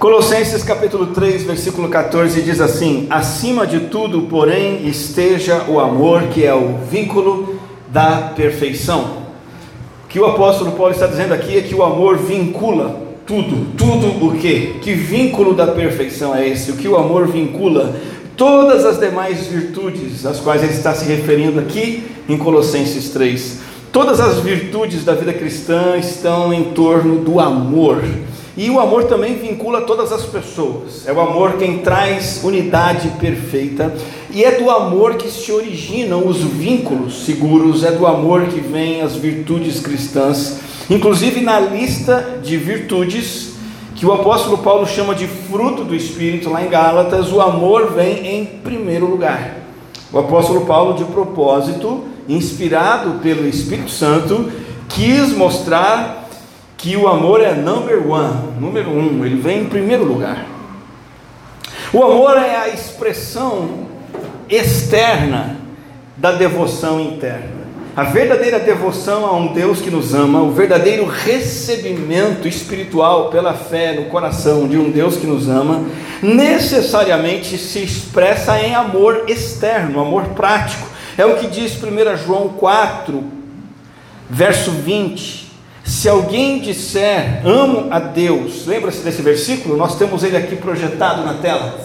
Colossenses capítulo 3, versículo 14 diz assim: Acima de tudo, porém, esteja o amor, que é o vínculo da perfeição. O que o apóstolo Paulo está dizendo aqui é que o amor vincula tudo, tudo o que? Que vínculo da perfeição é esse? O que o amor vincula? Todas as demais virtudes às quais ele está se referindo aqui em Colossenses 3. Todas as virtudes da vida cristã estão em torno do amor. E o amor também vincula todas as pessoas. É o amor quem traz unidade perfeita. E é do amor que se originam os vínculos seguros. É do amor que vêm as virtudes cristãs. Inclusive na lista de virtudes que o apóstolo Paulo chama de fruto do Espírito, lá em Gálatas, o amor vem em primeiro lugar. O apóstolo Paulo, de propósito, inspirado pelo Espírito Santo, quis mostrar que o amor é number one, número um, ele vem em primeiro lugar. O amor é a expressão externa da devoção interna. A verdadeira devoção a um Deus que nos ama, o verdadeiro recebimento espiritual pela fé no coração de um Deus que nos ama, necessariamente se expressa em amor externo, amor prático. É o que diz 1 João 4, verso 20. Se alguém disser amo a Deus, lembra-se desse versículo? Nós temos ele aqui projetado na tela.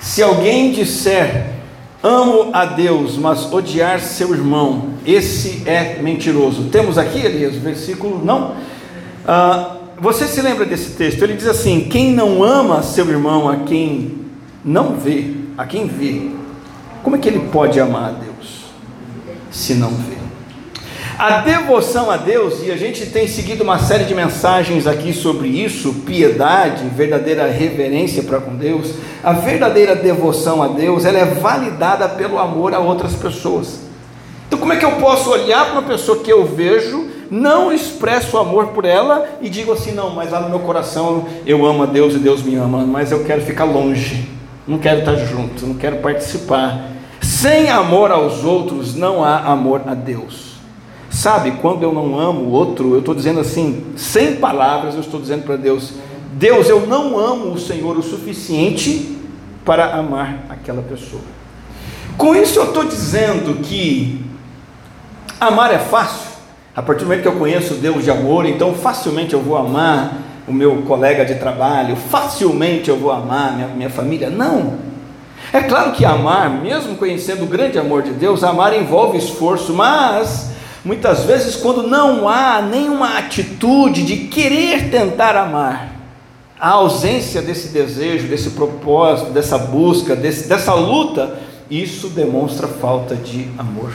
Se alguém disser amo a Deus, mas odiar seu irmão, esse é mentiroso. Temos aqui, Elias, o versículo, não? Ah, você se lembra desse texto? Ele diz assim: Quem não ama seu irmão, a quem não vê, a quem vê, como é que ele pode amar a Deus se não vê? A devoção a Deus, e a gente tem seguido uma série de mensagens aqui sobre isso, piedade, verdadeira reverência para com Deus, a verdadeira devoção a Deus, ela é validada pelo amor a outras pessoas. Então, como é que eu posso olhar para uma pessoa que eu vejo, não expresso amor por ela e digo assim: não, mas lá no meu coração eu amo a Deus e Deus me ama, mas eu quero ficar longe, não quero estar junto, não quero participar. Sem amor aos outros não há amor a Deus. Sabe, quando eu não amo o outro, eu estou dizendo assim, sem palavras, eu estou dizendo para Deus: Deus, eu não amo o Senhor o suficiente para amar aquela pessoa. Com isso, eu estou dizendo que amar é fácil. A partir do momento que eu conheço Deus de amor, então facilmente eu vou amar o meu colega de trabalho, facilmente eu vou amar minha, minha família. Não. É claro que amar, mesmo conhecendo o grande amor de Deus, amar envolve esforço, mas Muitas vezes, quando não há nenhuma atitude de querer tentar amar, a ausência desse desejo, desse propósito, dessa busca, desse, dessa luta, isso demonstra falta de amor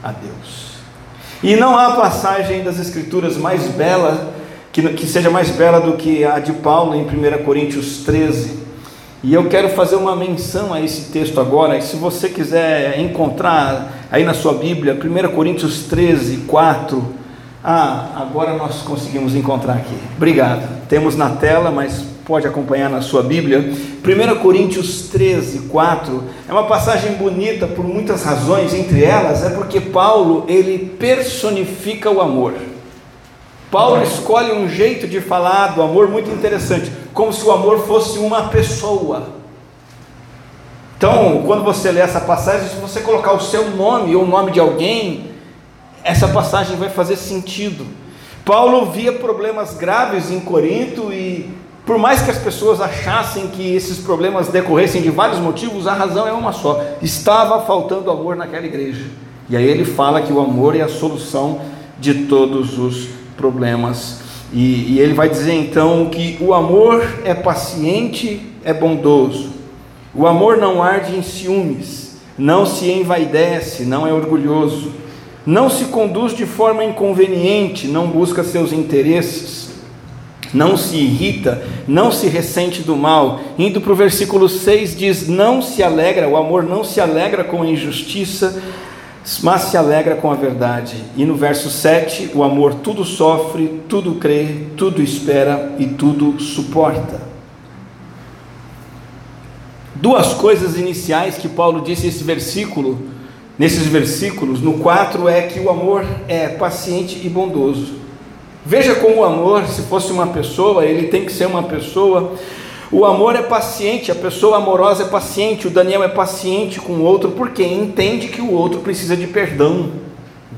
a Deus. E não há passagem das Escrituras mais bela, que, que seja mais bela do que a de Paulo em 1 Coríntios 13, e eu quero fazer uma menção a esse texto agora, e se você quiser encontrar aí na sua Bíblia, 1 Coríntios 13, 4. Ah, agora nós conseguimos encontrar aqui. Obrigado. Temos na tela, mas pode acompanhar na sua Bíblia. 1 Coríntios 13, 4 é uma passagem bonita por muitas razões, entre elas é porque Paulo ele personifica o amor. Paulo escolhe um jeito de falar do amor muito interessante, como se o amor fosse uma pessoa. Então, quando você lê essa passagem, se você colocar o seu nome ou o nome de alguém, essa passagem vai fazer sentido. Paulo via problemas graves em Corinto e, por mais que as pessoas achassem que esses problemas decorressem de vários motivos, a razão é uma só: estava faltando amor naquela igreja. E aí ele fala que o amor é a solução de todos os problemas. E, e ele vai dizer então que o amor é paciente, é bondoso. O amor não arde em ciúmes, não se envaidece, não é orgulhoso, não se conduz de forma inconveniente, não busca seus interesses, não se irrita, não se ressente do mal. Indo para o versículo 6 diz: Não se alegra, o amor não se alegra com a injustiça, mas se alegra com a verdade. E no verso 7, o amor tudo sofre, tudo crê, tudo espera e tudo suporta. Duas coisas iniciais que Paulo disse nesse versículo, nesses versículos, no 4 é que o amor é paciente e bondoso. Veja como o amor, se fosse uma pessoa, ele tem que ser uma pessoa. O amor é paciente, a pessoa amorosa é paciente, o Daniel é paciente com o outro, porque entende que o outro precisa de perdão,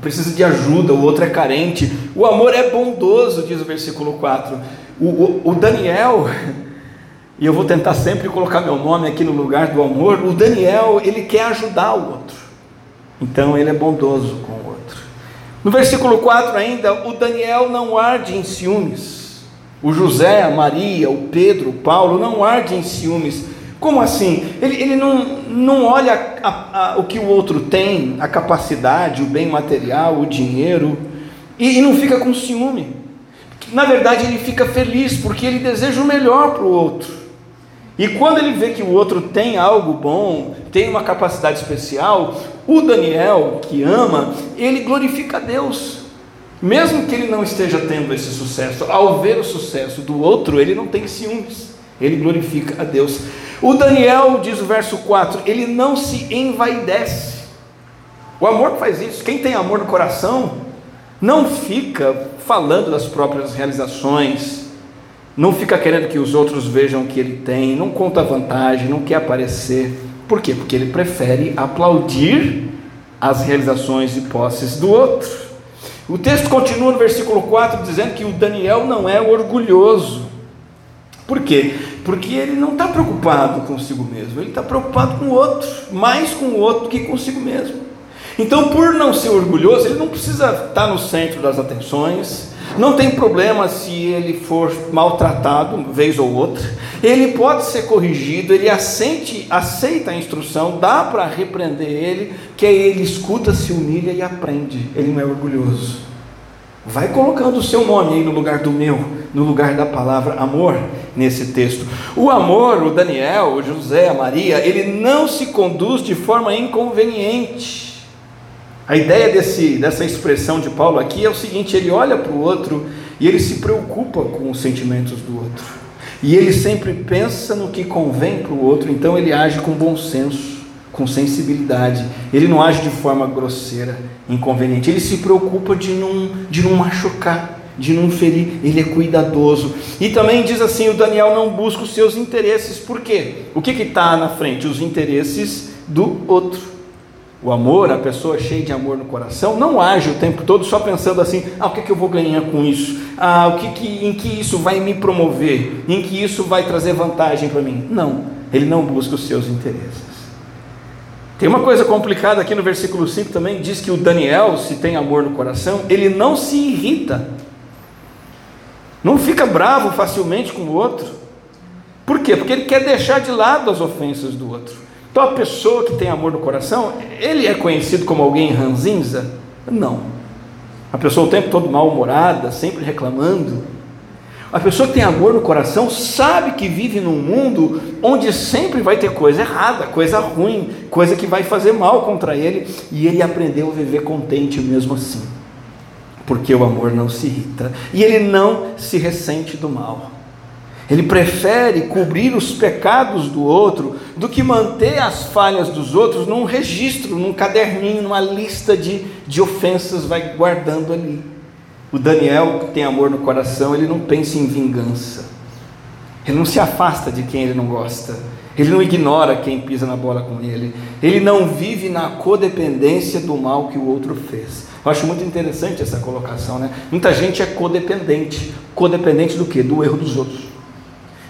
precisa de ajuda, o outro é carente. O amor é bondoso, diz o versículo 4. O, o, o Daniel, e eu vou tentar sempre colocar meu nome aqui no lugar do amor, o Daniel, ele quer ajudar o outro, então ele é bondoso com o outro. No versículo 4 ainda, o Daniel não arde em ciúmes. O José, a Maria, o Pedro, o Paulo não arde em ciúmes. Como assim? Ele, ele não, não olha a, a, o que o outro tem, a capacidade, o bem material, o dinheiro, e, e não fica com ciúme. Na verdade, ele fica feliz porque ele deseja o melhor para o outro. E quando ele vê que o outro tem algo bom, tem uma capacidade especial, o Daniel, que ama, ele glorifica a Deus. Mesmo que ele não esteja tendo esse sucesso, ao ver o sucesso do outro, ele não tem ciúmes, ele glorifica a Deus. O Daniel, diz o verso 4, ele não se envaidece. O amor faz isso. Quem tem amor no coração não fica falando das próprias realizações, não fica querendo que os outros vejam o que ele tem, não conta vantagem, não quer aparecer. Por quê? Porque ele prefere aplaudir as realizações e posses do outro. O texto continua no versículo 4 dizendo que o Daniel não é orgulhoso. Por quê? Porque ele não está preocupado consigo mesmo, ele está preocupado com o outro, mais com o outro que consigo mesmo. Então, por não ser orgulhoso, ele não precisa estar no centro das atenções, não tem problema se ele for maltratado, vez ou outra. Ele pode ser corrigido, ele aceita a instrução, dá para repreender ele, que aí ele escuta, se humilha e aprende. Ele não é orgulhoso. Vai colocando o seu nome aí no lugar do meu, no lugar da palavra amor nesse texto. O amor, o Daniel, o José, a Maria, ele não se conduz de forma inconveniente. A ideia desse, dessa expressão de Paulo aqui é o seguinte: ele olha para o outro e ele se preocupa com os sentimentos do outro. E ele sempre pensa no que convém para o outro, então ele age com bom senso, com sensibilidade. Ele não age de forma grosseira, inconveniente. Ele se preocupa de não, de não machucar, de não ferir. Ele é cuidadoso. E também diz assim: o Daniel não busca os seus interesses. Por quê? O que está na frente? Os interesses do outro. O amor, a pessoa cheia de amor no coração, não age o tempo todo só pensando assim: ah, o que, é que eu vou ganhar com isso? Ah, o que, que, em que isso vai me promover? Em que isso vai trazer vantagem para mim? Não, ele não busca os seus interesses. Tem uma coisa complicada aqui no versículo 5 também: diz que o Daniel, se tem amor no coração, ele não se irrita, não fica bravo facilmente com o outro. Por quê? Porque ele quer deixar de lado as ofensas do outro. Então a pessoa que tem amor no coração, ele é conhecido como alguém ranzinza? Não. A pessoa o tempo todo mal-humorada, sempre reclamando. A pessoa que tem amor no coração sabe que vive num mundo onde sempre vai ter coisa errada, coisa ruim, coisa que vai fazer mal contra ele, e ele aprendeu a viver contente mesmo assim. Porque o amor não se irrita e ele não se ressente do mal. Ele prefere cobrir os pecados do outro do que manter as falhas dos outros num registro, num caderninho, numa lista de, de ofensas, vai guardando ali. O Daniel, que tem amor no coração, ele não pensa em vingança, ele não se afasta de quem ele não gosta, ele não ignora quem pisa na bola com ele, ele não vive na codependência do mal que o outro fez. Eu acho muito interessante essa colocação, né? Muita gente é codependente. Codependente do que? Do erro dos outros.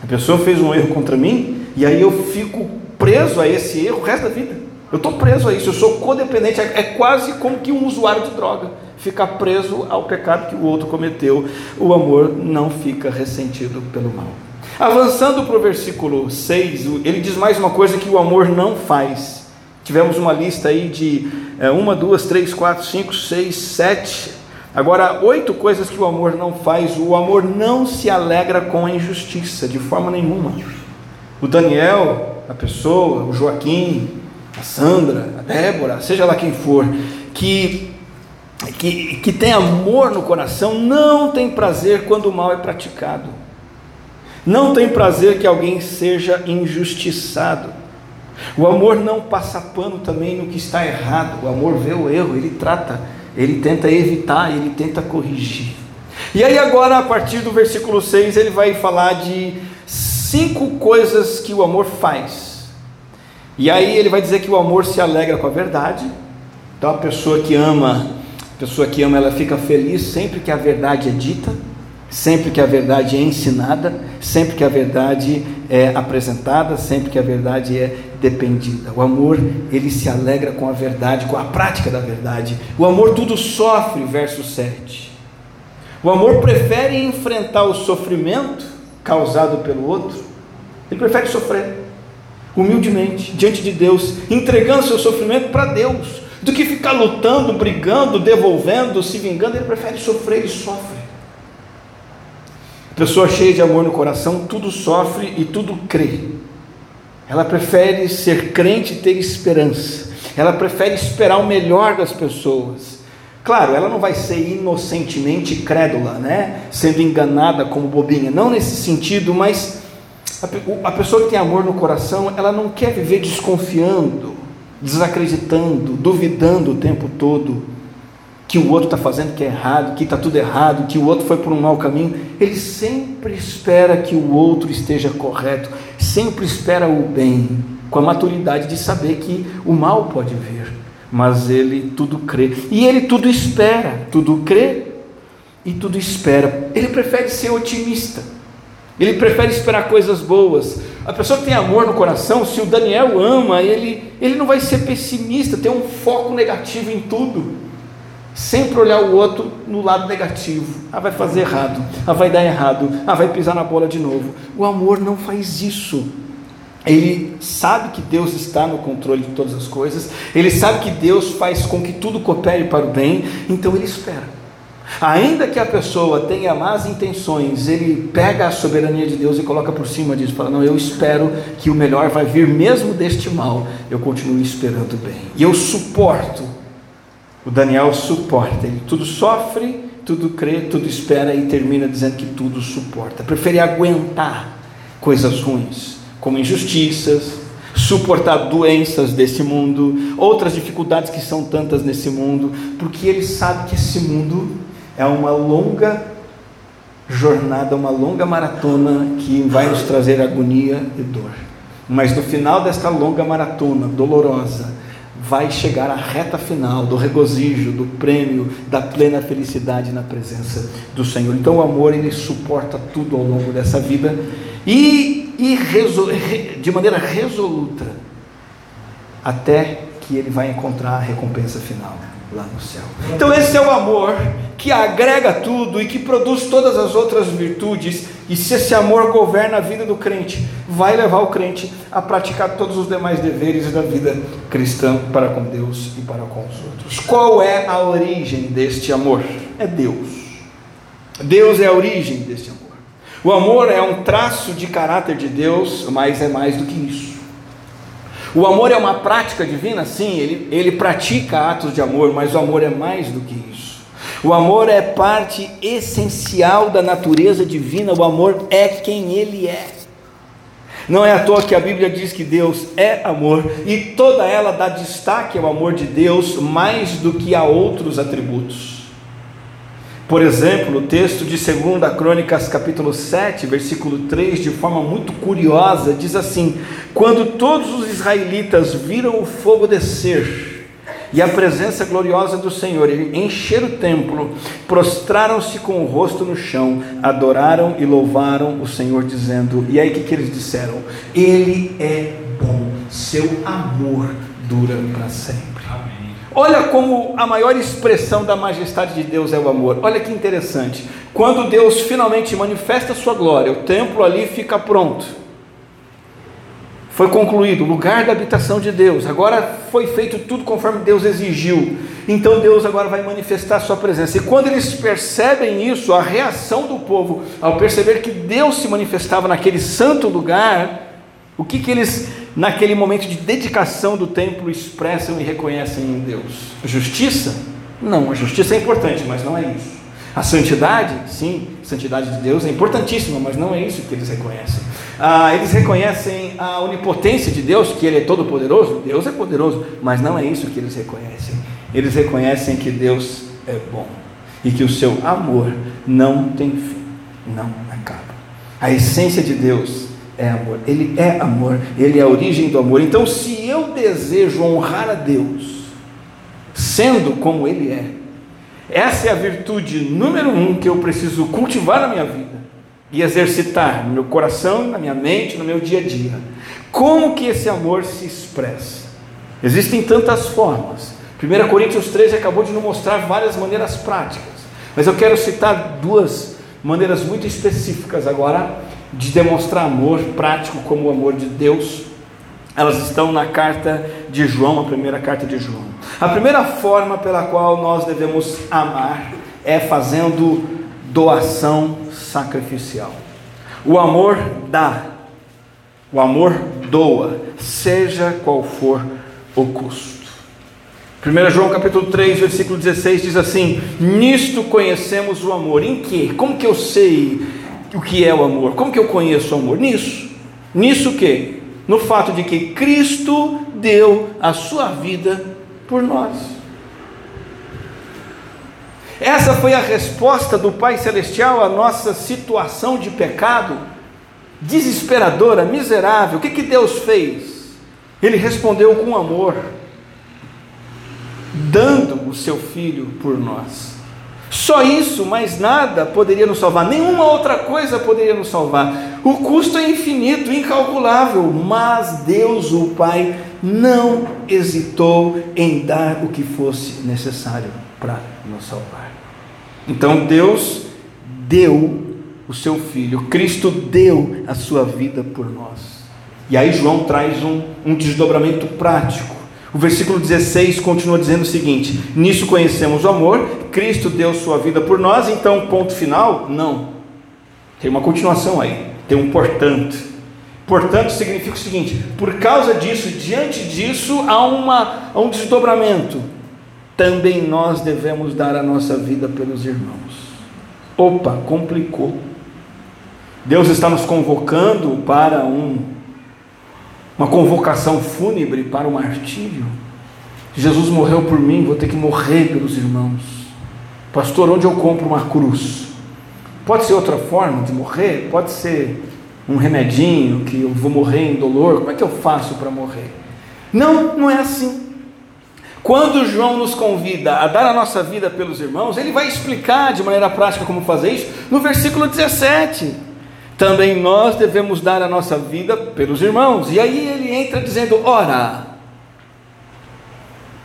A pessoa fez um erro contra mim e aí eu fico preso a esse erro o resto da vida. Eu estou preso a isso, eu sou codependente, é, é quase como que um usuário de droga ficar preso ao pecado que o outro cometeu. O amor não fica ressentido pelo mal. Avançando para o versículo 6, ele diz mais uma coisa que o amor não faz. Tivemos uma lista aí de é, uma, duas, três, quatro, cinco, seis, sete Agora, oito coisas que o amor não faz. O amor não se alegra com a injustiça, de forma nenhuma. O Daniel, a pessoa, o Joaquim, a Sandra, a Débora, seja lá quem for, que, que, que tem amor no coração, não tem prazer quando o mal é praticado. Não tem prazer que alguém seja injustiçado. O amor não passa pano também no que está errado. O amor vê o erro, ele trata ele tenta evitar, ele tenta corrigir. E aí, agora, a partir do versículo 6, ele vai falar de cinco coisas que o amor faz. E aí, ele vai dizer que o amor se alegra com a verdade. Então, a pessoa que ama, a pessoa que ama, ela fica feliz sempre que a verdade é dita, sempre que a verdade é ensinada, sempre que a verdade é apresentada, sempre que a verdade é dependida. O amor, ele se alegra com a verdade, com a prática da verdade. O amor tudo sofre, verso 7. O amor prefere enfrentar o sofrimento causado pelo outro. Ele prefere sofrer humildemente diante de Deus, entregando seu sofrimento para Deus, do que ficar lutando, brigando, devolvendo, se vingando. Ele prefere sofrer e sofre. Pessoa cheia de amor no coração, tudo sofre e tudo crê. Ela prefere ser crente e ter esperança. Ela prefere esperar o melhor das pessoas. Claro, ela não vai ser inocentemente crédula, né? Sendo enganada como bobinha. Não nesse sentido, mas a, pessoa que tem amor no coração, ela não quer viver desconfiando, desacreditando, duvidando o tempo todo que o outro está fazendo que é errado, que está tudo errado, que o outro foi por um mau caminho. Ele sempre espera que o outro esteja correto, sempre espera o bem, com a maturidade de saber que o mal pode vir, mas ele tudo crê. E ele tudo espera, tudo crê e tudo espera. Ele prefere ser otimista. Ele prefere esperar coisas boas. A pessoa que tem amor no coração, se o Daniel ama, ele, ele não vai ser pessimista, ter um foco negativo em tudo sempre olhar o outro no lado negativo. Ah, vai fazer errado. Ah, vai dar errado. Ah, vai pisar na bola de novo. O amor não faz isso. Ele sabe que Deus está no controle de todas as coisas. Ele sabe que Deus faz com que tudo coopere para o bem. Então ele espera. Ainda que a pessoa tenha más intenções, ele pega a soberania de Deus e coloca por cima disso. Fala: Não, eu espero que o melhor vai vir mesmo deste mal. Eu continuo esperando bem. E eu suporto o Daniel suporta, ele tudo sofre, tudo crê, tudo espera e termina dizendo que tudo suporta. Prefere aguentar coisas ruins, como injustiças, suportar doenças desse mundo, outras dificuldades que são tantas nesse mundo, porque ele sabe que esse mundo é uma longa jornada, uma longa maratona que vai nos trazer agonia e dor. Mas no final desta longa maratona dolorosa, vai chegar à reta final do regozijo, do prêmio, da plena felicidade na presença do Senhor. Então o amor ele suporta tudo ao longo dessa vida e, e de maneira resoluta até que ele vai encontrar a recompensa final lá no céu. Então esse é o amor que agrega tudo e que produz todas as outras virtudes. E se esse amor governa a vida do crente, vai levar o crente a praticar todos os demais deveres da vida cristã para com Deus e para com os outros. Qual é a origem deste amor? É Deus. Deus é a origem deste amor. O amor é um traço de caráter de Deus, mas é mais do que isso. O amor é uma prática divina? Sim, ele, ele pratica atos de amor, mas o amor é mais do que. O amor é parte essencial da natureza divina, o amor é quem ele é. Não é à toa que a Bíblia diz que Deus é amor e toda ela dá destaque ao amor de Deus mais do que a outros atributos. Por exemplo, o texto de 2 Crônicas, capítulo 7, versículo 3, de forma muito curiosa, diz assim: Quando todos os israelitas viram o fogo descer e a presença gloriosa do Senhor encher o templo, prostraram-se com o rosto no chão, adoraram e louvaram o Senhor, dizendo: E aí o que, que eles disseram? Ele é bom, seu amor dura para sempre. Olha como a maior expressão da majestade de Deus é o amor. Olha que interessante. Quando Deus finalmente manifesta a sua glória, o templo ali fica pronto. Foi concluído o lugar da habitação de Deus. Agora foi feito tudo conforme Deus exigiu. Então Deus agora vai manifestar sua presença. E quando eles percebem isso, a reação do povo ao perceber que Deus se manifestava naquele santo lugar, o que que eles naquele momento de dedicação do templo, expressam e reconhecem em Deus. Justiça? Não, a justiça é importante, mas não é isso. A santidade? Sim, a santidade de Deus é importantíssima, mas não é isso que eles reconhecem. Ah, eles reconhecem a onipotência de Deus, que Ele é todo-poderoso. Deus é poderoso, mas não é isso que eles reconhecem. Eles reconhecem que Deus é bom. e que o seu amor não tem fim, não acaba. A essência de Deus é amor, Ele é amor, Ele é a origem do amor. Então, se eu desejo honrar a Deus, sendo como Ele é, essa é a virtude número um que eu preciso cultivar na minha vida e exercitar no meu coração, na minha mente, no meu dia a dia. Como que esse amor se expressa? Existem tantas formas. 1 Coríntios 13 acabou de nos mostrar várias maneiras práticas. Mas eu quero citar duas maneiras muito específicas agora de demonstrar amor prático como o amor de Deus. Elas estão na carta de João, a primeira carta de João. A primeira forma pela qual nós devemos amar é fazendo doação sacrificial. O amor dá, o amor doa, seja qual for o custo. 1 João capítulo 3, versículo 16 diz assim: Nisto conhecemos o amor. Em que? Como que eu sei o que é o amor? Como que eu conheço o amor? Nisso. Nisso o que? No fato de que Cristo deu a sua vida por nós. Essa foi a resposta do Pai Celestial à nossa situação de pecado, desesperadora, miserável. O que, que Deus fez? Ele respondeu com amor dando o seu filho por nós. Só isso, mais nada poderia nos salvar, nenhuma outra coisa poderia nos salvar. O custo é infinito, incalculável, mas Deus, o Pai, não hesitou em dar o que fosse necessário para nos salvar. Então Deus deu o seu filho, Cristo deu a sua vida por nós. E aí João traz um, um desdobramento prático. O versículo 16 continua dizendo o seguinte: Nisso conhecemos o amor, Cristo deu sua vida por nós, então, ponto final? Não. Tem uma continuação aí, tem um portanto. Portanto, significa o seguinte: por causa disso, diante disso, há, uma, há um desdobramento. Também nós devemos dar a nossa vida pelos irmãos. Opa, complicou. Deus está nos convocando para um uma convocação fúnebre para o martírio. Jesus morreu por mim, vou ter que morrer pelos irmãos. Pastor, onde eu compro uma cruz? Pode ser outra forma de morrer? Pode ser um remedinho que eu vou morrer em dolor? Como é que eu faço para morrer? Não, não é assim. Quando João nos convida a dar a nossa vida pelos irmãos, ele vai explicar de maneira prática como fazer isso no versículo 17 também nós devemos dar a nossa vida pelos irmãos. E aí ele entra dizendo: ora,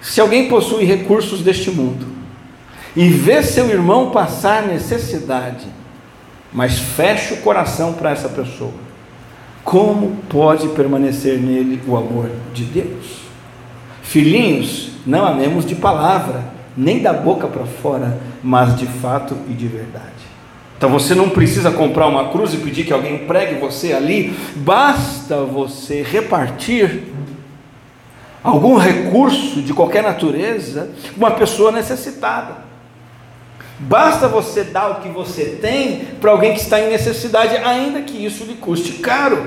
se alguém possui recursos deste mundo e vê seu irmão passar necessidade, mas fecha o coração para essa pessoa, como pode permanecer nele o amor de Deus? Filhinhos, não amemos de palavra, nem da boca para fora, mas de fato e de verdade. Então você não precisa comprar uma cruz e pedir que alguém pregue você ali, basta você repartir algum recurso de qualquer natureza uma pessoa necessitada. Basta você dar o que você tem para alguém que está em necessidade, ainda que isso lhe custe caro.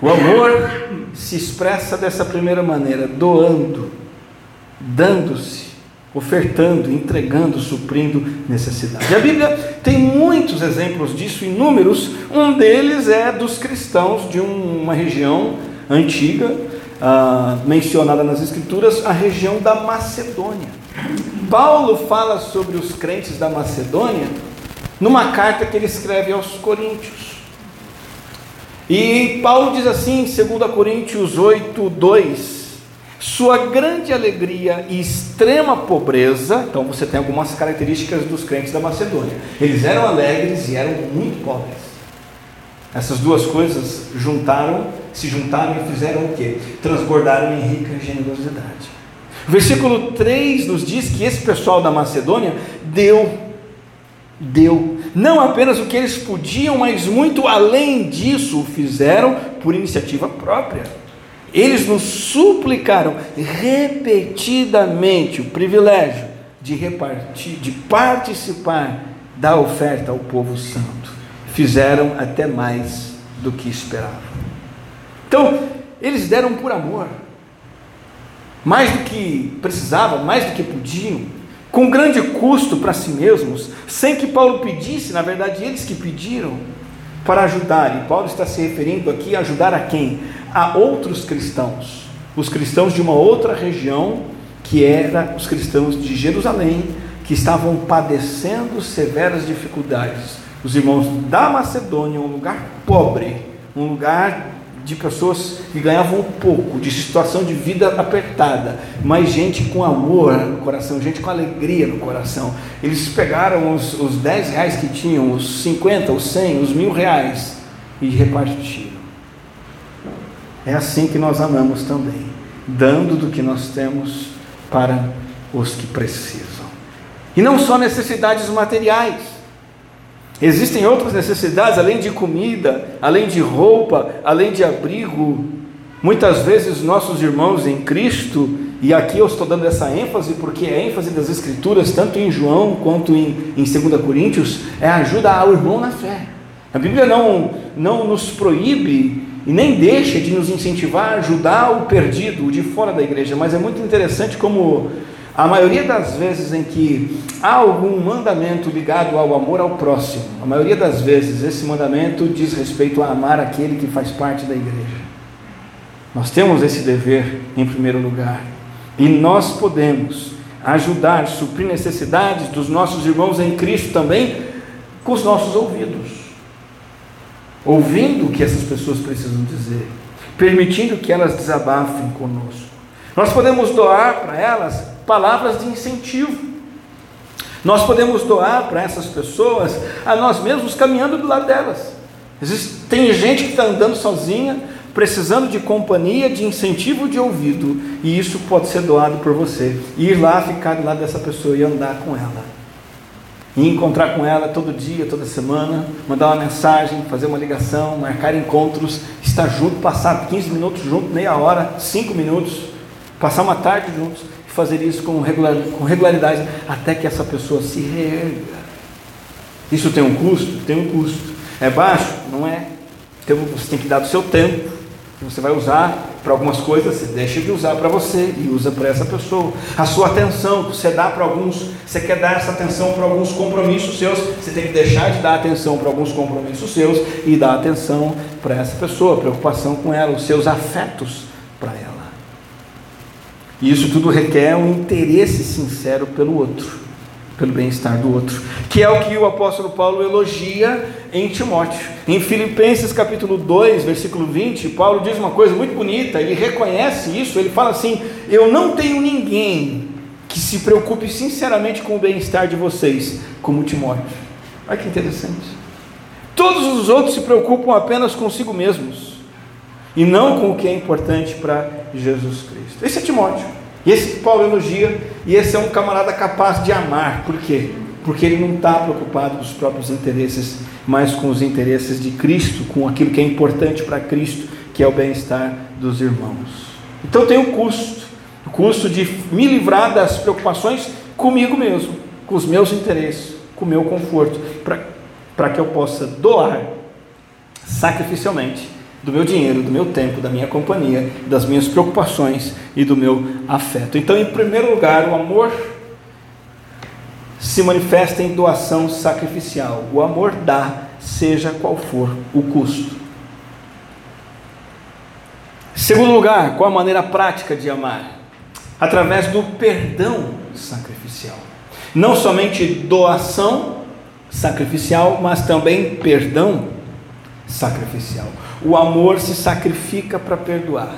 O amor se expressa dessa primeira maneira, doando, dando-se ofertando, entregando, suprindo necessidade. A Bíblia tem muitos exemplos disso, inúmeros. Um deles é dos cristãos de uma região antiga, ah, mencionada nas Escrituras, a região da Macedônia. Paulo fala sobre os crentes da Macedônia numa carta que ele escreve aos Coríntios. E Paulo diz assim, em 2 Coríntios 8, 2: sua grande alegria e extrema pobreza. Então você tem algumas características dos crentes da Macedônia. Eles eram alegres e eram muito pobres. Essas duas coisas juntaram, se juntaram e fizeram o que? Transbordaram em rica generosidade. Versículo 3 nos diz que esse pessoal da Macedônia deu, deu, não apenas o que eles podiam, mas muito além disso fizeram por iniciativa própria. Eles nos suplicaram repetidamente o privilégio de repartir, de participar da oferta ao povo santo. Fizeram até mais do que esperavam. Então, eles deram por amor, mais do que precisavam, mais do que podiam. com grande custo para si mesmos, sem que Paulo pedisse, na verdade, eles que pediram para ajudar. E Paulo está se referindo aqui a ajudar a quem? A outros cristãos, os cristãos de uma outra região, que era os cristãos de Jerusalém, que estavam padecendo severas dificuldades. Os irmãos da Macedônia, um lugar pobre, um lugar de pessoas que ganhavam pouco, de situação de vida apertada, mas gente com amor no coração, gente com alegria no coração. Eles pegaram os, os 10 reais que tinham, os 50, os 100, os mil reais e repartiram. É assim que nós amamos também, dando do que nós temos para os que precisam. E não só necessidades materiais, Existem outras necessidades, além de comida, além de roupa, além de abrigo. Muitas vezes nossos irmãos em Cristo, e aqui eu estou dando essa ênfase porque é ênfase das Escrituras, tanto em João quanto em, em 2 Coríntios, é ajuda ao irmão na fé. A Bíblia não, não nos proíbe e nem deixa de nos incentivar a ajudar o perdido, o de fora da igreja, mas é muito interessante como a maioria das vezes em que há algum mandamento ligado ao amor ao próximo, a maioria das vezes esse mandamento diz respeito a amar aquele que faz parte da igreja. Nós temos esse dever em primeiro lugar e nós podemos ajudar, suprir necessidades dos nossos irmãos em Cristo também com os nossos ouvidos, ouvindo o que essas pessoas precisam dizer, permitindo que elas desabafem conosco. Nós podemos doar para elas palavras de incentivo. Nós podemos doar para essas pessoas a nós mesmos caminhando do lado delas. Existe, tem gente que está andando sozinha, precisando de companhia, de incentivo de ouvido, e isso pode ser doado por você. Ir lá, ficar do lado dessa pessoa e andar com ela. E encontrar com ela todo dia, toda semana, mandar uma mensagem, fazer uma ligação, marcar encontros, estar junto, passar 15 minutos junto, meia hora, 5 minutos, passar uma tarde juntos fazer isso com, regular, com regularidade até que essa pessoa se reerga. Isso tem um custo? Tem um custo. É baixo? Não é. Então você tem que dar do seu tempo, você vai usar para algumas coisas, você deixa de usar para você e usa para essa pessoa. A sua atenção, você dá para alguns, você quer dar essa atenção para alguns compromissos seus, você tem que deixar de dar atenção para alguns compromissos seus e dar atenção para essa pessoa, preocupação com ela, os seus afetos para ela. E isso tudo requer um interesse sincero pelo outro, pelo bem-estar do outro, que é o que o apóstolo Paulo elogia em Timóteo. Em Filipenses capítulo 2, versículo 20, Paulo diz uma coisa muito bonita, ele reconhece isso, ele fala assim: "Eu não tenho ninguém que se preocupe sinceramente com o bem-estar de vocês, como Timóteo". Olha que interessante. Todos os outros se preocupam apenas consigo mesmos e não com o que é importante para Jesus Cristo. Esse é Timóteo. E esse Paulo elogia, e esse é um camarada capaz de amar. Por quê? Porque ele não está preocupado com os próprios interesses, mas com os interesses de Cristo, com aquilo que é importante para Cristo, que é o bem-estar dos irmãos. Então tem o um custo, o custo de me livrar das preocupações comigo mesmo, com os meus interesses, com o meu conforto, para que eu possa doar sacrificialmente do meu dinheiro, do meu tempo, da minha companhia, das minhas preocupações e do meu afeto. Então, em primeiro lugar, o amor se manifesta em doação sacrificial. O amor dá, seja qual for o custo. Segundo lugar, qual a maneira prática de amar? Através do perdão sacrificial. Não somente doação sacrificial, mas também perdão sacrificial. O amor se sacrifica para perdoar.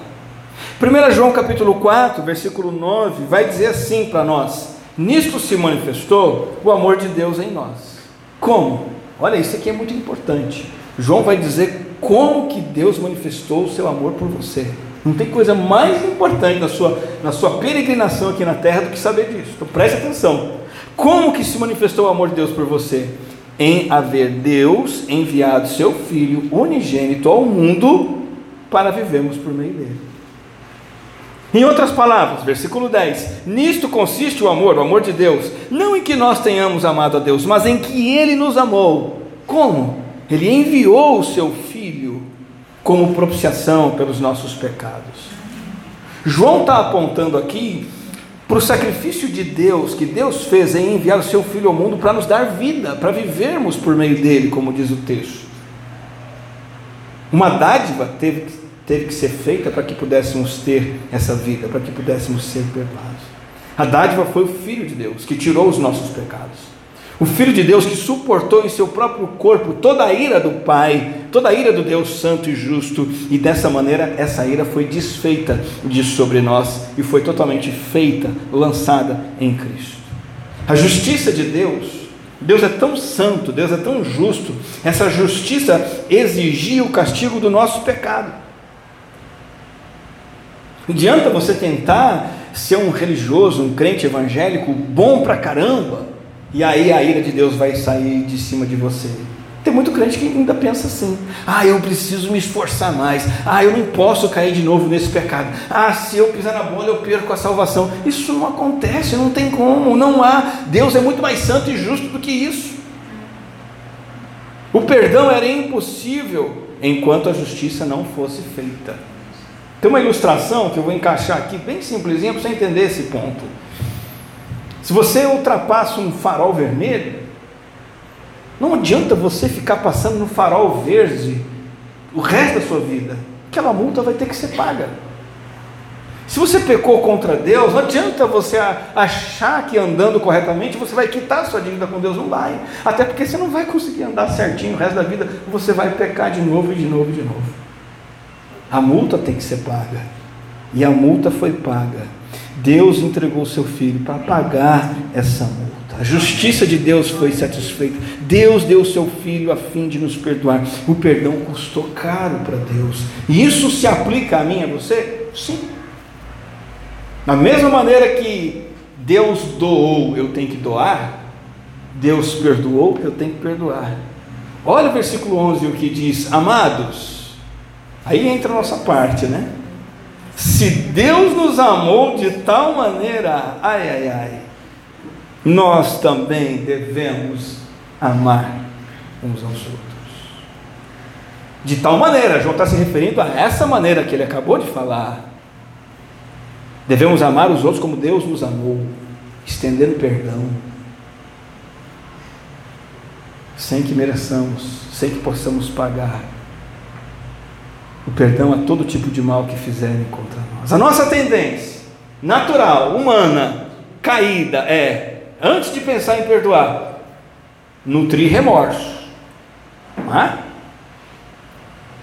1 João capítulo 4, versículo 9, vai dizer assim para nós: Nisto se manifestou o amor de Deus em nós. Como? Olha, isso aqui é muito importante. João vai dizer como que Deus manifestou o seu amor por você. Não tem coisa mais importante na sua, na sua peregrinação aqui na terra do que saber disso. Então preste atenção. Como que se manifestou o amor de Deus por você? Em haver Deus enviado seu Filho unigênito ao mundo para vivermos por meio dele. Em outras palavras, versículo 10: Nisto consiste o amor, o amor de Deus, não em que nós tenhamos amado a Deus, mas em que Ele nos amou. Como? Ele enviou o seu Filho como propiciação pelos nossos pecados. João está apontando aqui para o sacrifício de Deus, que Deus fez em enviar o seu Filho ao mundo para nos dar vida, para vivermos por meio dele, como diz o texto. Uma dádiva teve, teve que ser feita para que pudéssemos ter essa vida, para que pudéssemos ser perdoados. A dádiva foi o Filho de Deus, que tirou os nossos pecados. O Filho de Deus que suportou em seu próprio corpo toda a ira do Pai, toda a ira do Deus Santo e Justo, e dessa maneira essa ira foi desfeita de sobre nós e foi totalmente feita, lançada em Cristo. A justiça de Deus, Deus é tão santo, Deus é tão justo, essa justiça exigia o castigo do nosso pecado. Não adianta você tentar ser um religioso, um crente evangélico bom pra caramba e aí a ira de Deus vai sair de cima de você. Tem muito crente que ainda pensa assim: ah, eu preciso me esforçar mais, ah, eu não posso cair de novo nesse pecado, ah, se eu pisar na bola eu perco a salvação. Isso não acontece, não tem como, não há. Deus é muito mais santo e justo do que isso. O perdão era impossível enquanto a justiça não fosse feita. Tem uma ilustração que eu vou encaixar aqui, bem simplesinha, para você entender esse ponto. Se você ultrapassa um farol vermelho, não adianta você ficar passando no farol verde o resto da sua vida. Aquela multa vai ter que ser paga. Se você pecou contra Deus, não adianta você achar que andando corretamente você vai quitar sua dívida com Deus, não vai. Até porque você não vai conseguir andar certinho o resto da vida, você vai pecar de novo e de novo e de novo. A multa tem que ser paga. E a multa foi paga. Deus entregou seu filho para pagar essa multa. A justiça de Deus foi satisfeita. Deus deu seu filho a fim de nos perdoar. O perdão custou caro para Deus. E isso se aplica a mim a você? Sim. Da mesma maneira que Deus doou, eu tenho que doar. Deus perdoou, eu tenho que perdoar. Olha o versículo 11 o que diz: Amados, aí entra a nossa parte, né? Se Deus nos amou de tal maneira, ai, ai, ai, nós também devemos amar uns aos outros. De tal maneira, João está se referindo a essa maneira que ele acabou de falar. Devemos amar os outros como Deus nos amou, estendendo perdão, sem que mereçamos, sem que possamos pagar o perdão a todo tipo de mal que fizerem contra nós. A nossa tendência natural, humana, caída é, antes de pensar em perdoar, nutrir remorso. É?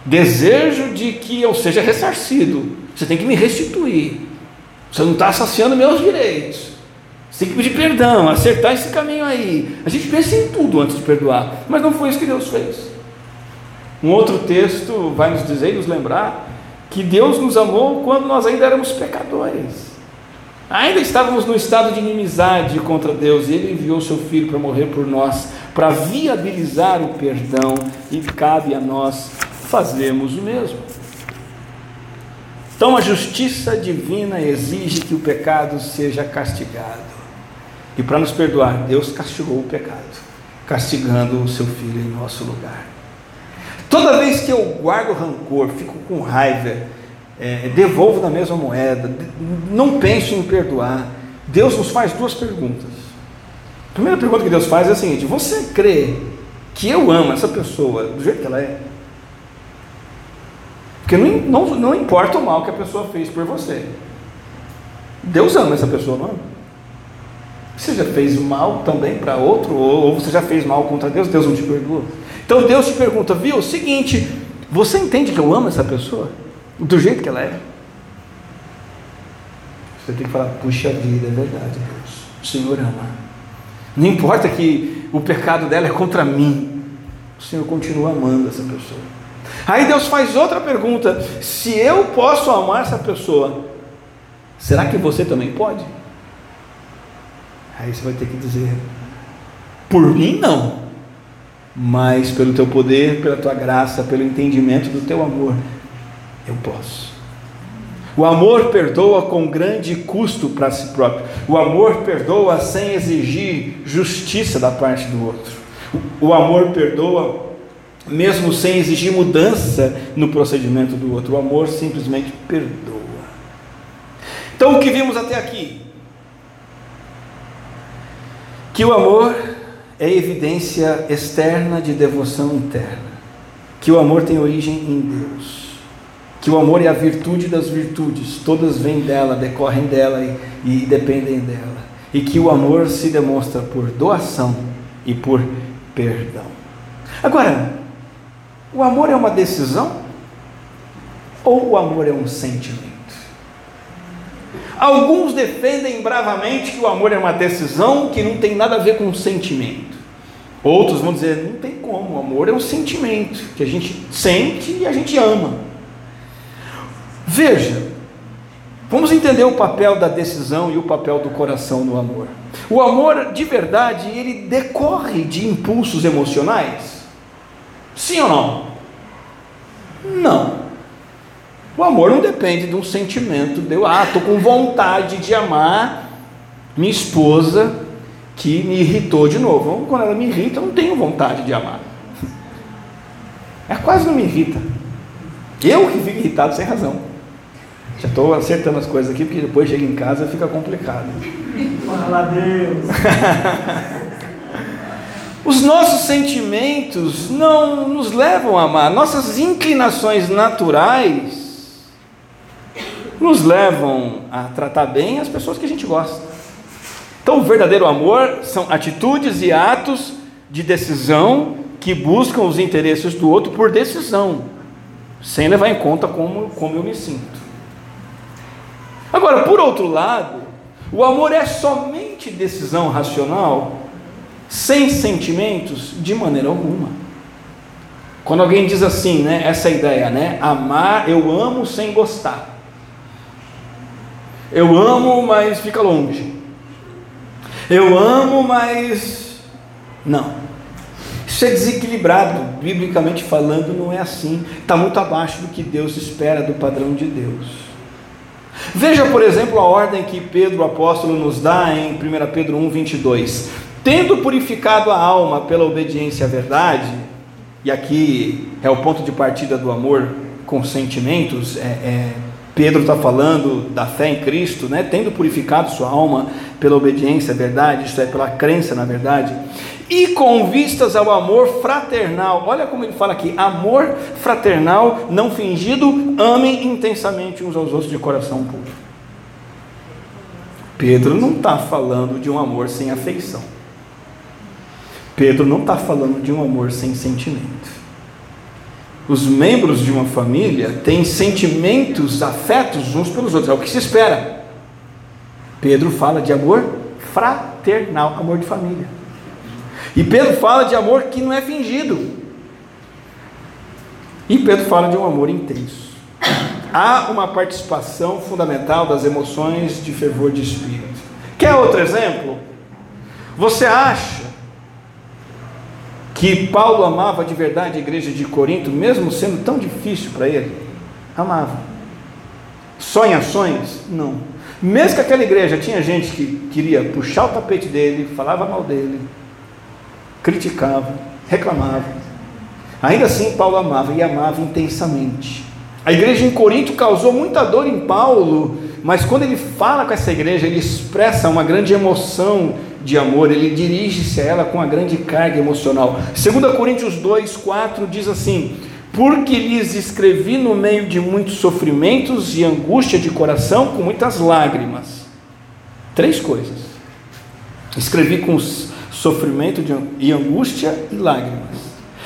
Desejo de que eu seja ressarcido. Você tem que me restituir. Você não está saciando meus direitos. Você tem que pedir perdão, acertar esse caminho aí. A gente pensa em tudo antes de perdoar, mas não foi isso que Deus fez. Um outro texto vai nos dizer e nos lembrar que Deus nos amou quando nós ainda éramos pecadores. Ainda estávamos no estado de inimizade contra Deus, e Ele enviou seu Filho para morrer por nós, para viabilizar o perdão, e cabe a nós fazermos o mesmo. Então a justiça divina exige que o pecado seja castigado. E para nos perdoar, Deus castigou o pecado, castigando o seu filho em nosso lugar. Toda vez que eu guardo rancor, fico com raiva, é, devolvo na mesma moeda, não penso em perdoar, Deus nos faz duas perguntas. A primeira pergunta que Deus faz é a seguinte: Você crê que eu amo essa pessoa do jeito que ela é? Porque não, não, não importa o mal que a pessoa fez por você. Deus ama essa pessoa, não ama? Você já fez mal também para outro? Ou você já fez mal contra Deus? Deus não te perdoa? Então Deus te pergunta, viu? O seguinte, você entende que eu amo essa pessoa? Do jeito que ela é? Você tem que falar, puxa vida, é verdade. O Senhor ama. Não importa que o pecado dela é contra mim. O Senhor continua amando essa pessoa. Aí Deus faz outra pergunta: se eu posso amar essa pessoa, será que você também pode? Aí você vai ter que dizer: por mim não mas pelo teu poder, pela tua graça, pelo entendimento do teu amor, eu posso. O amor perdoa com grande custo para si próprio. O amor perdoa sem exigir justiça da parte do outro. O amor perdoa mesmo sem exigir mudança no procedimento do outro. O amor simplesmente perdoa. Então, o que vimos até aqui? Que o amor é evidência externa de devoção interna. Que o amor tem origem em Deus. Que o amor é a virtude das virtudes, todas vêm dela, decorrem dela e, e dependem dela. E que o amor se demonstra por doação e por perdão. Agora, o amor é uma decisão ou o amor é um sentimento? Alguns defendem bravamente que o amor é uma decisão que não tem nada a ver com sentimento. Outros vão dizer, não tem como, o amor é um sentimento que a gente sente e a gente ama. Veja, vamos entender o papel da decisão e o papel do coração no amor. O amor, de verdade, ele decorre de impulsos emocionais? Sim ou não? Não. O amor não depende de um sentimento de eu, ah, estou com vontade de amar minha esposa que me irritou de novo. Quando ela me irrita, eu não tenho vontade de amar. Ela quase não me irrita. Eu que fico irritado sem razão. Já estou acertando as coisas aqui, porque depois chega em casa e fica complicado. Fala Deus. Os nossos sentimentos não nos levam a amar, nossas inclinações naturais nos levam a tratar bem as pessoas que a gente gosta. Então, o verdadeiro amor são atitudes e atos de decisão que buscam os interesses do outro por decisão, sem levar em conta como, como eu me sinto. Agora, por outro lado, o amor é somente decisão racional, sem sentimentos, de maneira alguma. Quando alguém diz assim, né, essa ideia, né, amar, eu amo sem gostar. Eu amo, mas fica longe. Eu amo, mas não. Isso é desequilibrado, biblicamente falando, não é assim. Está muito abaixo do que Deus espera do padrão de Deus. Veja, por exemplo, a ordem que Pedro, apóstolo, nos dá em 1 Pedro 1, 22. Tendo purificado a alma pela obediência à verdade, e aqui é o ponto de partida do amor com sentimentos, é, é Pedro está falando da fé em Cristo, né? tendo purificado sua alma pela obediência à verdade, isto é, pela crença na verdade, e com vistas ao amor fraternal. Olha como ele fala aqui: amor fraternal, não fingido, amem intensamente uns aos outros de coração puro. Pedro não está falando de um amor sem afeição. Pedro não está falando de um amor sem sentimento os membros de uma família têm sentimentos, afetos uns pelos outros, é o que se espera. Pedro fala de amor fraternal, amor de família. E Pedro fala de amor que não é fingido. E Pedro fala de um amor intenso. Há uma participação fundamental das emoções de fervor de espírito. Quer outro exemplo? Você acha que Paulo amava de verdade a igreja de Corinto, mesmo sendo tão difícil para ele? Amava. Só em ações? Não. Mesmo que aquela igreja tinha gente que queria puxar o tapete dele, falava mal dele, criticava, reclamava. Ainda assim, Paulo amava e amava intensamente. A igreja em Corinto causou muita dor em Paulo, mas quando ele fala com essa igreja, ele expressa uma grande emoção de amor, ele dirige-se a ela com uma grande carga emocional. 2 Coríntios 2, 4 diz assim: Porque lhes escrevi no meio de muitos sofrimentos e angústia de coração, com muitas lágrimas. Três coisas. Escrevi com sofrimento e angústia e lágrimas.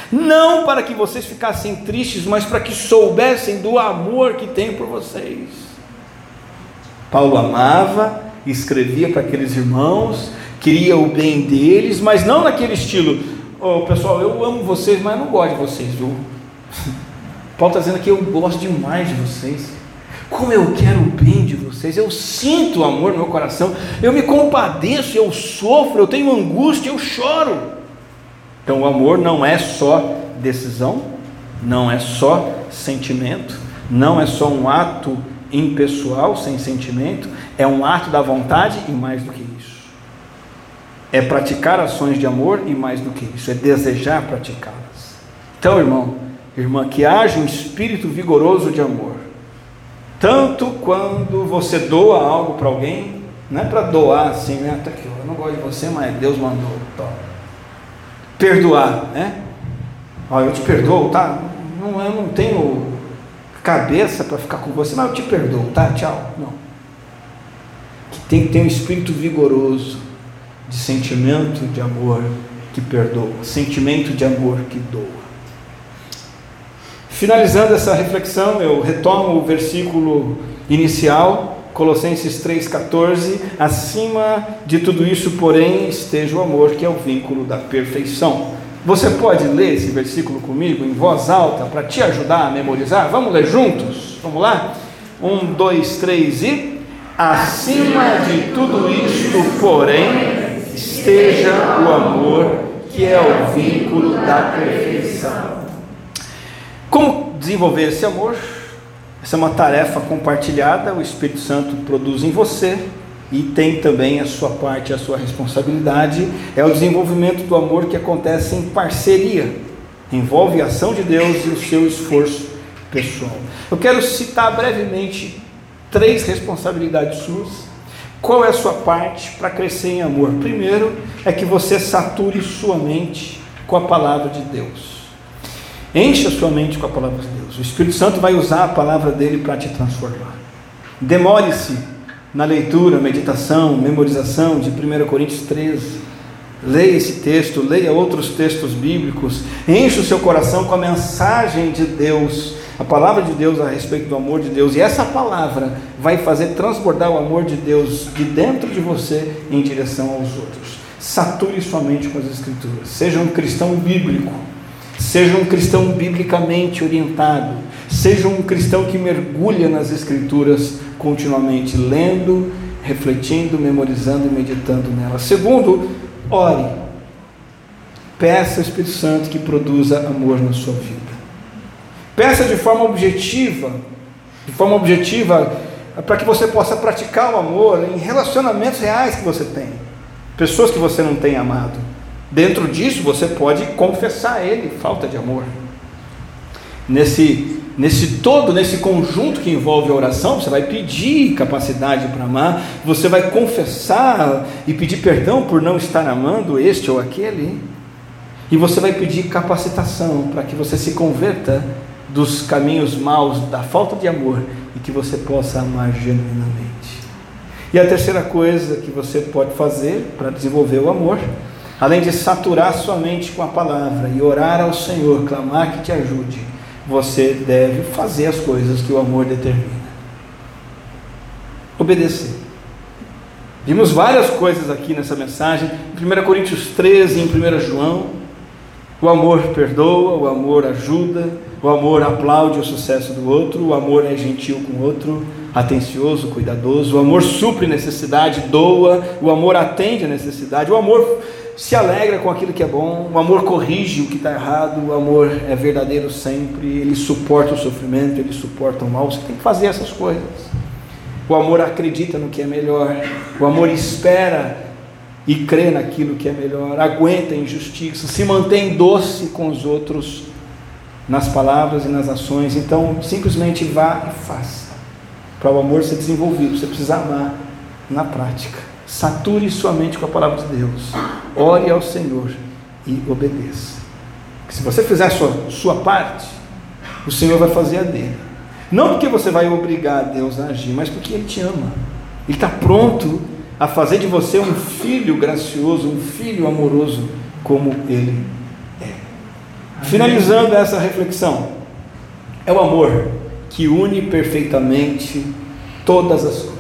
Não para que vocês ficassem tristes, mas para que soubessem do amor que tenho por vocês. Paulo amava, escrevia para aqueles irmãos, queria o bem deles, mas não naquele estilo, oh, pessoal, eu amo vocês, mas não gosto de vocês, viu? Paulo está dizendo que eu gosto demais de vocês. Como eu quero o bem de vocês, eu sinto o amor no meu coração, eu me compadeço, eu sofro, eu tenho angústia, eu choro. Então o amor não é só decisão, não é só sentimento, não é só um ato impessoal, sem sentimento, é um ato da vontade e mais do que isso é praticar ações de amor e mais do que isso, é desejar praticá-las. Então, irmão, irmã, que haja um espírito vigoroso de amor, tanto quando você doa algo para alguém, Não é para doar assim, né? Tá eu não gosto de você, mas Deus mandou. Toma. Perdoar, né? Ó, eu te perdoo, tá? Não, eu não tenho cabeça para ficar com você, mas eu te perdoo, tá? Tchau. Não. Que tem que ter um espírito vigoroso de sentimento de amor que perdoa, sentimento de amor que doa. Finalizando essa reflexão, eu retomo o versículo inicial, Colossenses 3,14. Acima de tudo isso, porém, esteja o amor, que é o vínculo da perfeição. Você pode ler esse versículo comigo em voz alta para te ajudar a memorizar? Vamos ler juntos? Vamos lá? Um, dois, três e. Acima de tudo isto, porém, esteja o amor, que é o vínculo da perfeição. Como desenvolver esse amor? Essa é uma tarefa compartilhada, o Espírito Santo produz em você e tem também a sua parte, a sua responsabilidade. É o desenvolvimento do amor que acontece em parceria, envolve a ação de Deus e o seu esforço pessoal. Eu quero citar brevemente três responsabilidades suas. Qual é a sua parte para crescer em amor? Primeiro é que você sature sua mente com a palavra de Deus. Enche a sua mente com a palavra de Deus. O Espírito Santo vai usar a palavra dele para te transformar. Demore-se na leitura, meditação, memorização de 1 Coríntios 13. Leia esse texto, leia outros textos bíblicos. Enche o seu coração com a mensagem de Deus, a palavra de Deus a respeito do amor de Deus. E essa palavra vai fazer transbordar o amor de Deus de dentro de você em direção aos outros. Sature sua mente com as Escrituras. Seja um cristão bíblico Seja um cristão biblicamente orientado, seja um cristão que mergulha nas Escrituras continuamente, lendo, refletindo, memorizando e meditando nelas. Segundo, ore. Peça ao Espírito Santo que produza amor na sua vida. Peça de forma objetiva, de forma objetiva, para que você possa praticar o amor em relacionamentos reais que você tem, pessoas que você não tem amado. Dentro disso, você pode confessar a Ele falta de amor. Nesse, nesse todo, nesse conjunto que envolve a oração, você vai pedir capacidade para amar, você vai confessar e pedir perdão por não estar amando este ou aquele, e você vai pedir capacitação para que você se converta dos caminhos maus da falta de amor e que você possa amar genuinamente. E a terceira coisa que você pode fazer para desenvolver o amor Além de saturar sua mente com a palavra e orar ao Senhor, clamar que te ajude, você deve fazer as coisas que o amor determina. Obedecer. Vimos várias coisas aqui nessa mensagem, em 1 Coríntios 13, em 1 João. O amor perdoa, o amor ajuda, o amor aplaude o sucesso do outro, o amor é gentil com o outro, atencioso, cuidadoso, o amor supre necessidade, doa, o amor atende a necessidade, o amor se alegra com aquilo que é bom, o amor corrige o que está errado, o amor é verdadeiro sempre, ele suporta o sofrimento, ele suporta o mal. Você tem que fazer essas coisas. O amor acredita no que é melhor, o amor espera e crê naquilo que é melhor, aguenta a injustiça, se mantém doce com os outros nas palavras e nas ações. Então, simplesmente vá e faça. Para o amor ser desenvolvido, você precisa amar na prática. Sature sua mente com a palavra de Deus. Ore ao Senhor e obedeça. Se você fizer a sua, sua parte, o Senhor vai fazer a dele. Não porque você vai obrigar Deus a agir, mas porque Ele te ama. Ele está pronto a fazer de você um filho gracioso, um filho amoroso, como Ele é. Finalizando essa reflexão, é o amor que une perfeitamente todas as coisas.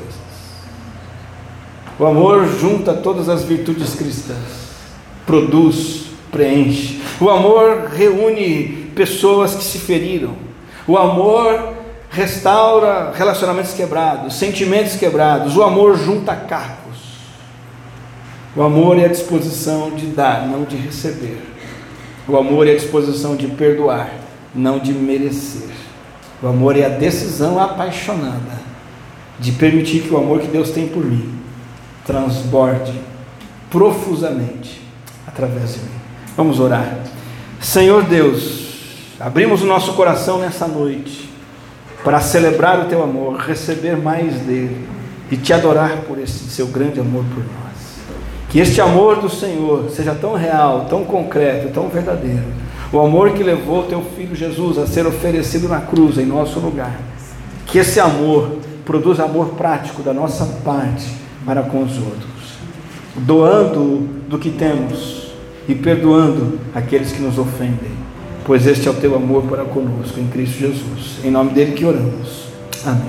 O amor junta todas as virtudes cristãs, produz, preenche. O amor reúne pessoas que se feriram. O amor restaura relacionamentos quebrados, sentimentos quebrados. O amor junta cacos. O amor é a disposição de dar, não de receber. O amor é a disposição de perdoar, não de merecer. O amor é a decisão apaixonada de permitir que o amor que Deus tem por mim transborde profusamente através de mim. Vamos orar. Senhor Deus, abrimos o nosso coração nessa noite para celebrar o teu amor, receber mais dele. e te adorar por esse seu grande amor por nós. Que este amor do Senhor seja tão real, tão concreto, tão verdadeiro. O amor que levou teu filho Jesus a ser oferecido na cruz em nosso lugar. Que esse amor produza amor prático da nossa parte para com os outros, doando do que temos e perdoando aqueles que nos ofendem, pois este é o teu amor para conosco em Cristo Jesus. Em nome dele que oramos. Amém.